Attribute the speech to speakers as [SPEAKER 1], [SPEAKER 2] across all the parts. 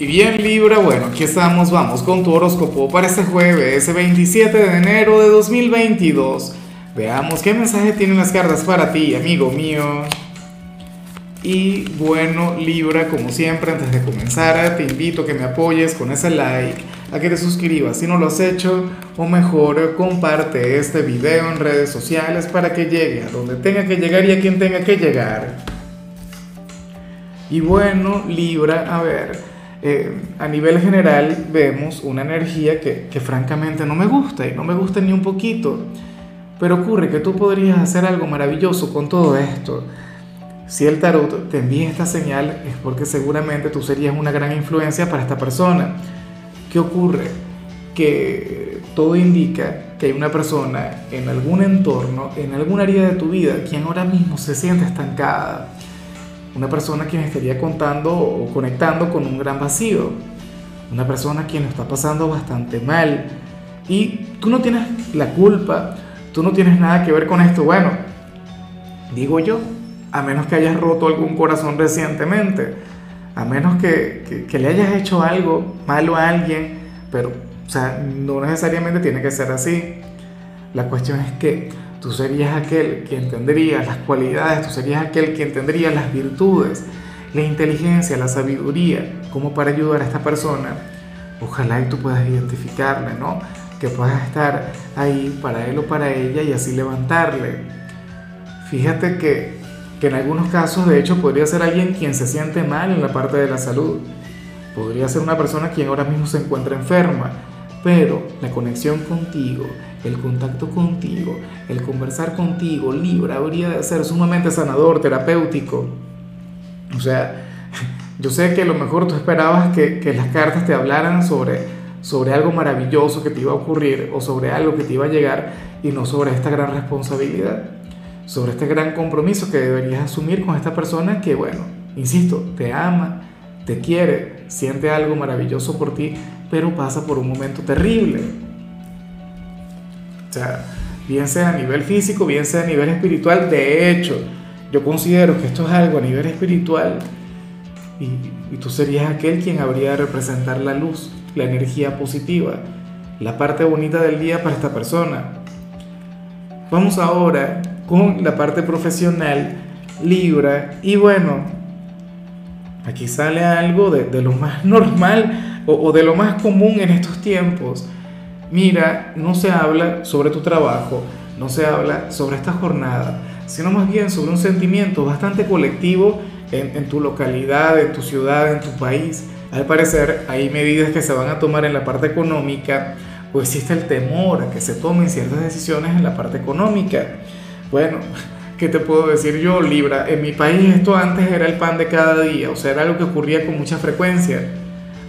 [SPEAKER 1] Y bien Libra, bueno, aquí estamos, vamos con tu horóscopo para este jueves, 27 de enero de 2022. Veamos qué mensaje tienen las cartas para ti, amigo mío. Y bueno, Libra, como siempre, antes de comenzar, te invito a que me apoyes con ese like, a que te suscribas si no lo has hecho, o mejor, comparte este video en redes sociales para que llegue a donde tenga que llegar y a quien tenga que llegar. Y bueno, Libra, a ver, eh, a nivel general vemos una energía que, que, francamente no me gusta y no me gusta ni un poquito. Pero ocurre que tú podrías hacer algo maravilloso con todo esto. Si el tarot te envía esta señal es porque seguramente tú serías una gran influencia para esta persona. ¿Qué ocurre? Que todo indica que hay una persona en algún entorno, en algún área de tu vida, quien ahora mismo se siente estancada una persona quien estaría contando o conectando con un gran vacío, una persona quien lo está pasando bastante mal y tú no tienes la culpa, tú no tienes nada que ver con esto, bueno, digo yo, a menos que hayas roto algún corazón recientemente, a menos que, que, le hayas hecho algo malo a alguien, pero, o sea, no necesariamente tiene que ser así. La cuestión es que Tú serías aquel que entendería las cualidades, tú serías aquel que entendería las virtudes, la inteligencia, la sabiduría, como para ayudar a esta persona. Ojalá y tú puedas identificarle, ¿no? Que puedas estar ahí para él o para ella y así levantarle. Fíjate que, que en algunos casos, de hecho, podría ser alguien quien se siente mal en la parte de la salud. Podría ser una persona quien ahora mismo se encuentra enferma pero la conexión contigo, el contacto contigo, el conversar contigo, Libra, habría de ser sumamente sanador, terapéutico. O sea, yo sé que a lo mejor tú esperabas que, que, las cartas te hablaran sobre, sobre algo maravilloso que te iba a ocurrir o sobre algo que te iba a llegar y no sobre esta gran responsabilidad, sobre este gran compromiso que deberías asumir con esta persona que, bueno, insisto, te ama, te quiere, siente algo maravilloso por ti, pero pasa por un momento terrible. O sea, bien sea a nivel físico, bien sea a nivel espiritual, de hecho, yo considero que esto es algo a nivel espiritual y, tú serías aquel quien habría de representar la luz, la energía positiva, la parte bonita del día para esta persona. Vamos ahora con la parte profesional, Libra, y bueno, aquí sale algo de, lo más normal o, de lo más común en estos tiempos. Mira, no se habla sobre tu trabajo, no se habla sobre esta jornada, sino más bien sobre un sentimiento bastante colectivo en, en, tu localidad, en tu ciudad, en tu país. Al parecer hay medidas que se van a tomar en la parte económica o existe el temor a que se tomen ciertas decisiones en la parte económica. Bueno, ¿qué te puedo decir yo, Libra? En mi país esto antes era el pan de cada día, o sea, era algo que ocurría con mucha frecuencia.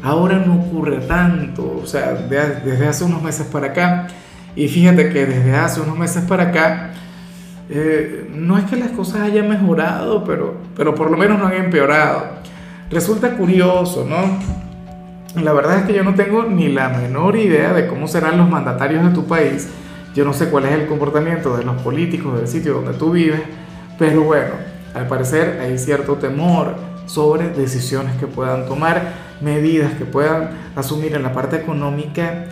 [SPEAKER 1] Ahora no ocurre tanto, o sea, desde hace unos meses para acá, y fíjate que desde hace unos meses para acá, eh, no es que las cosas hayan mejorado, pero, pero por lo menos no han empeorado. Resulta curioso, ¿no? La verdad es que yo no tengo ni la menor idea de cómo serán los mandatarios de tu país. Yo no sé cuál es el comportamiento de los políticos del sitio donde tú vives, pero bueno, al parecer hay cierto temor sobre decisiones que puedan tomar medidas que puedan asumir en la parte económica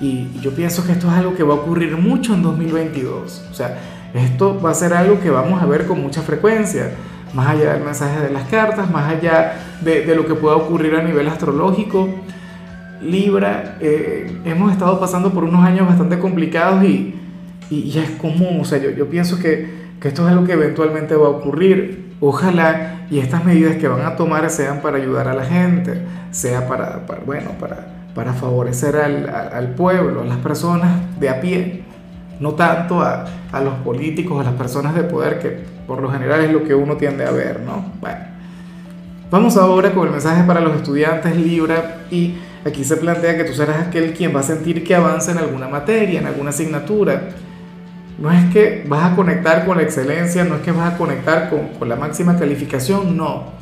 [SPEAKER 1] y yo pienso que esto es algo que va a ocurrir mucho en 2022. O sea, esto va a ser algo que vamos a ver con mucha frecuencia, más allá del mensaje de las cartas, más allá de, de lo que pueda ocurrir a nivel astrológico. Libra, eh, hemos estado pasando por unos años bastante complicados y, y ya es común, o sea, yo, yo pienso que, que esto es algo que eventualmente va a ocurrir. Ojalá y estas medidas que van a tomar sean para ayudar a la gente, sea para, bueno, para, para favorecer al, al, pueblo, a las personas de a pie, no tanto a, a, los políticos, a las personas de poder, que por lo general es lo que uno tiende a ver, ¿no? Bueno, vamos ahora con el mensaje para los estudiantes Libra y aquí se plantea que tú serás aquel quien va a sentir que avanza en alguna materia, en alguna asignatura no es que vas a conectar con la excelencia, no es que vas a conectar con, la máxima calificación, no.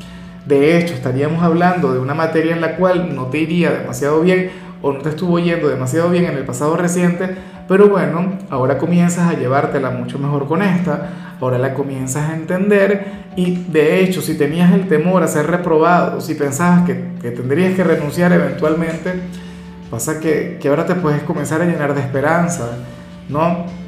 [SPEAKER 1] De hecho, estaríamos hablando de una materia en la cual no te iría demasiado bien o no te estuvo yendo demasiado bien en el pasado reciente, pero bueno, ahora comienzas a llevártela mucho mejor con esta, ahora la comienzas a entender y de hecho si tenías el temor a ser reprobado, si pensabas que, que tendrías que renunciar eventualmente, pasa que, que ahora te puedes comenzar a llenar de esperanza, ¿no?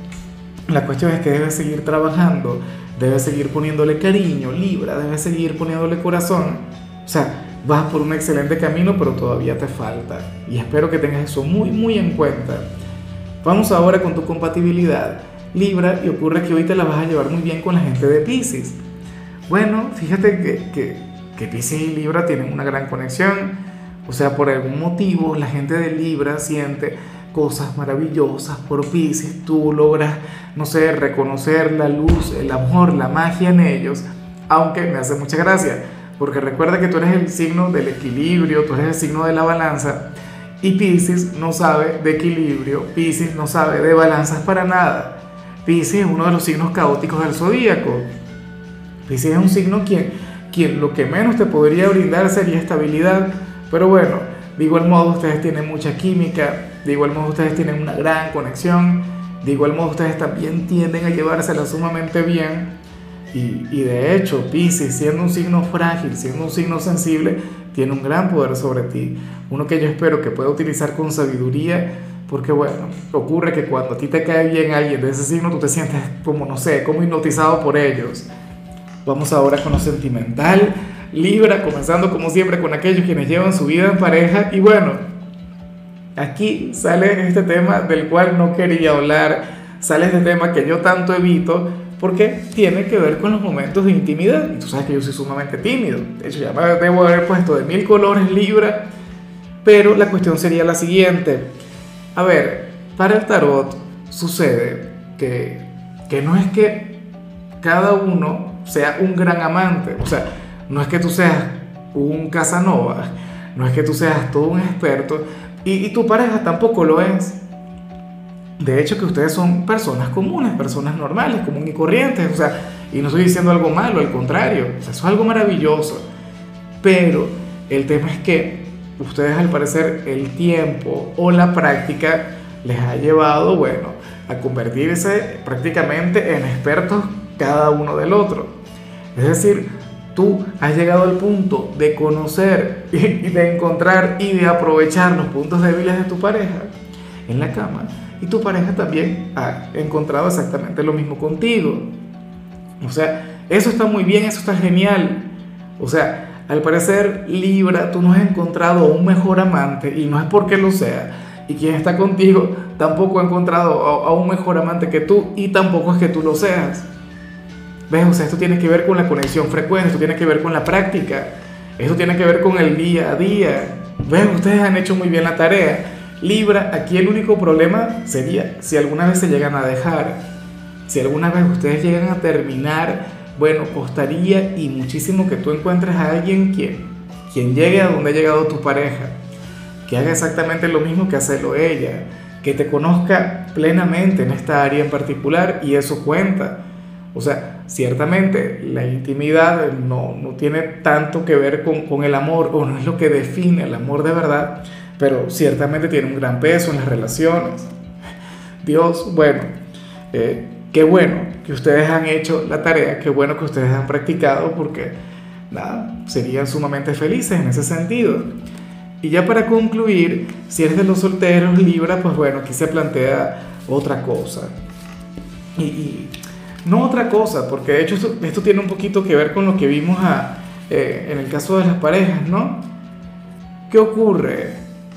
[SPEAKER 1] La cuestión es que debes seguir trabajando, debes seguir poniéndole cariño, Libra, debes seguir poniéndole corazón. O sea, vas por un excelente camino, pero todavía te falta. Y espero que tengas eso muy, muy en cuenta. Vamos ahora con tu compatibilidad. Libra, y ocurre que hoy te la vas a llevar muy bien con la gente de Pisces. Bueno, fíjate que, que, que Pisces y Libra tienen una gran conexión. O sea, por algún motivo la gente de Libra siente cosas maravillosas por Pisces, tú logras, no sé, reconocer la luz, el amor, la magia en ellos, aunque me hace mucha gracia, porque recuerda que tú eres el signo del equilibrio, tú eres el signo de la balanza, y Pisces no sabe de equilibrio, Pisces no sabe de balanzas para nada. Pisces es uno de los signos caóticos del zodíaco. Pisces es un signo quien, quien lo que menos te podría brindar sería estabilidad, pero bueno, de igual modo ustedes tienen mucha química, de igual modo ustedes tienen una gran conexión, de igual modo ustedes también tienden a llevársela sumamente bien. Y, y de hecho, Pisces, siendo un signo frágil, siendo un signo sensible, tiene un gran poder sobre ti. Uno que yo espero que pueda utilizar con sabiduría, porque bueno, ocurre que cuando a ti te cae bien alguien de ese signo, tú te sientes como, no sé, como hipnotizado por ellos. Vamos ahora con lo sentimental. Libra, comenzando como siempre con aquellos quienes llevan su vida en pareja. Y bueno, aquí sale este tema del cual no quería hablar, sale este tema que yo tanto evito, porque tiene que ver con los momentos de intimidad. Y tú sabes que yo soy sumamente tímido. De hecho, ya me debo haber puesto de mil colores Libra. Pero la cuestión sería la siguiente. A ver, para el tarot sucede que, que no es que cada uno sea un gran amante. O sea, no es que tú seas un Casanova, no es que tú seas todo un experto y, tu pareja tampoco lo es. De hecho, que ustedes son personas comunes, personas normales, comunes y corrientes. O sea, y no estoy diciendo algo malo, al contrario, o sea, eso es algo maravilloso. Pero el tema es que ustedes al parecer el tiempo o la práctica les ha llevado, bueno, a convertirse prácticamente en expertos cada uno del otro. Es decir, tú has llegado al punto de conocer y de encontrar y de aprovechar los puntos débiles de tu pareja en la cama. Y tu pareja también ha encontrado exactamente lo mismo contigo. O sea, eso está muy bien, eso está genial. O sea, al parecer Libra, tú no has encontrado un mejor amante y no es porque lo sea. Y quien está contigo tampoco ha encontrado a, un mejor amante que tú y tampoco es que tú lo seas. ¿Ves? O sea, esto tiene que ver con la conexión frecuente, esto tiene que ver con la práctica, esto tiene que ver con el día a día. ¿Ves? Ustedes han hecho muy bien la tarea. Libra, aquí el único problema sería si alguna vez se llegan a dejar, si alguna vez ustedes llegan a terminar, bueno, costaría y muchísimo que tú encuentres a alguien quien, quien llegue a donde ha llegado tu pareja, que haga exactamente lo mismo que hacerlo ella, que te conozca plenamente en esta área en particular y eso cuenta. O sea, ciertamente la intimidad no, no tiene tanto que ver con, con, el amor o no es lo que define el amor de verdad, pero ciertamente tiene un gran peso en las relaciones. Dios, bueno, eh, qué bueno que ustedes han hecho la tarea, qué bueno que ustedes han practicado porque nada, serían sumamente felices en ese sentido. Y ya para concluir, si eres de los solteros, Libra, pues bueno, aquí se plantea otra cosa. Y no otra cosa, porque de hecho esto, tiene un poquito que ver con lo que vimos a, eh, en el caso de las parejas, ¿no? ¿Qué ocurre?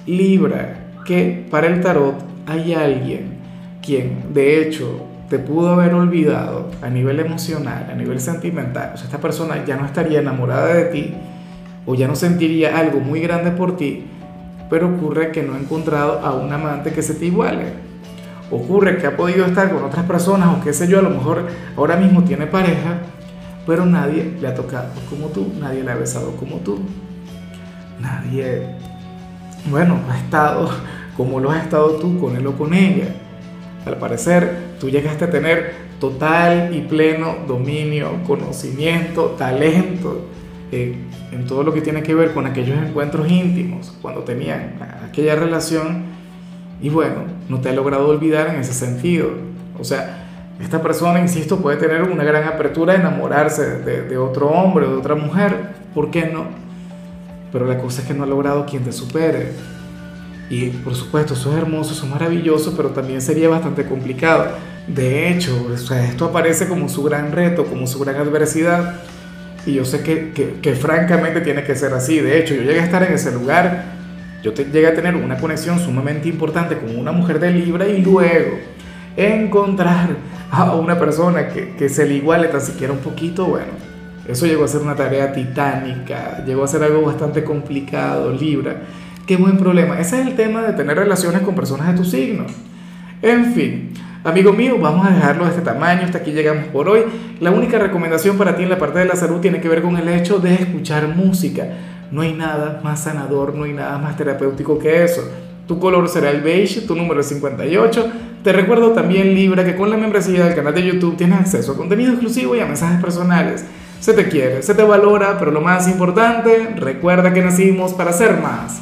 [SPEAKER 1] Libra, que para el tarot hay alguien quien de hecho te pudo haber olvidado a nivel emocional, a nivel sentimental. O sea, esta persona ya no estaría enamorada de ti o ya no sentiría algo muy grande por ti, pero ocurre que no ha encontrado a un amante que se te iguale ocurre que ha podido estar con otras personas o qué sé yo, a lo mejor ahora mismo tiene pareja, pero nadie le ha tocado como tú, nadie le ha besado como tú, nadie, bueno, ha estado como lo has estado tú con él o con ella. Al parecer, tú llegaste a tener total y pleno dominio, conocimiento, talento eh, en todo lo que tiene que ver con aquellos encuentros íntimos, cuando tenían aquella relación y bueno, no te ha logrado olvidar en ese sentido. O sea, esta persona, insisto, puede tener una gran apertura a enamorarse de, otro hombre o de otra mujer, ¿por qué no? Pero la cosa es que no ha logrado quien te supere. Y por supuesto, eso es hermoso, eso es maravilloso, pero también sería bastante complicado. De hecho, o sea, esto aparece como su gran reto, como su gran adversidad. Y yo sé que, que, que, francamente tiene que ser así. De hecho, yo llegué a estar en ese lugar, yo te, llegué a tener una conexión sumamente importante con una mujer de Libra y luego encontrar a una persona que, que se le iguale tan siquiera un poquito, bueno, eso llegó a ser una tarea titánica, llegó a ser algo bastante complicado, Libra. Qué buen problema. Ese es el tema de tener relaciones con personas de tu signo. En fin, amigo mío, vamos a dejarlo de este tamaño. Hasta aquí llegamos por hoy. La única recomendación para ti en la parte de la salud tiene que ver con el hecho de escuchar música. No hay nada más sanador, no hay nada más terapéutico que eso. Tu color será el beige, tu número es 58. Te recuerdo también, Libra, que con la membresía del canal de YouTube tienes acceso a contenido exclusivo y a mensajes personales. Se te quiere, se te valora, pero lo más importante, recuerda que nacimos para ser más.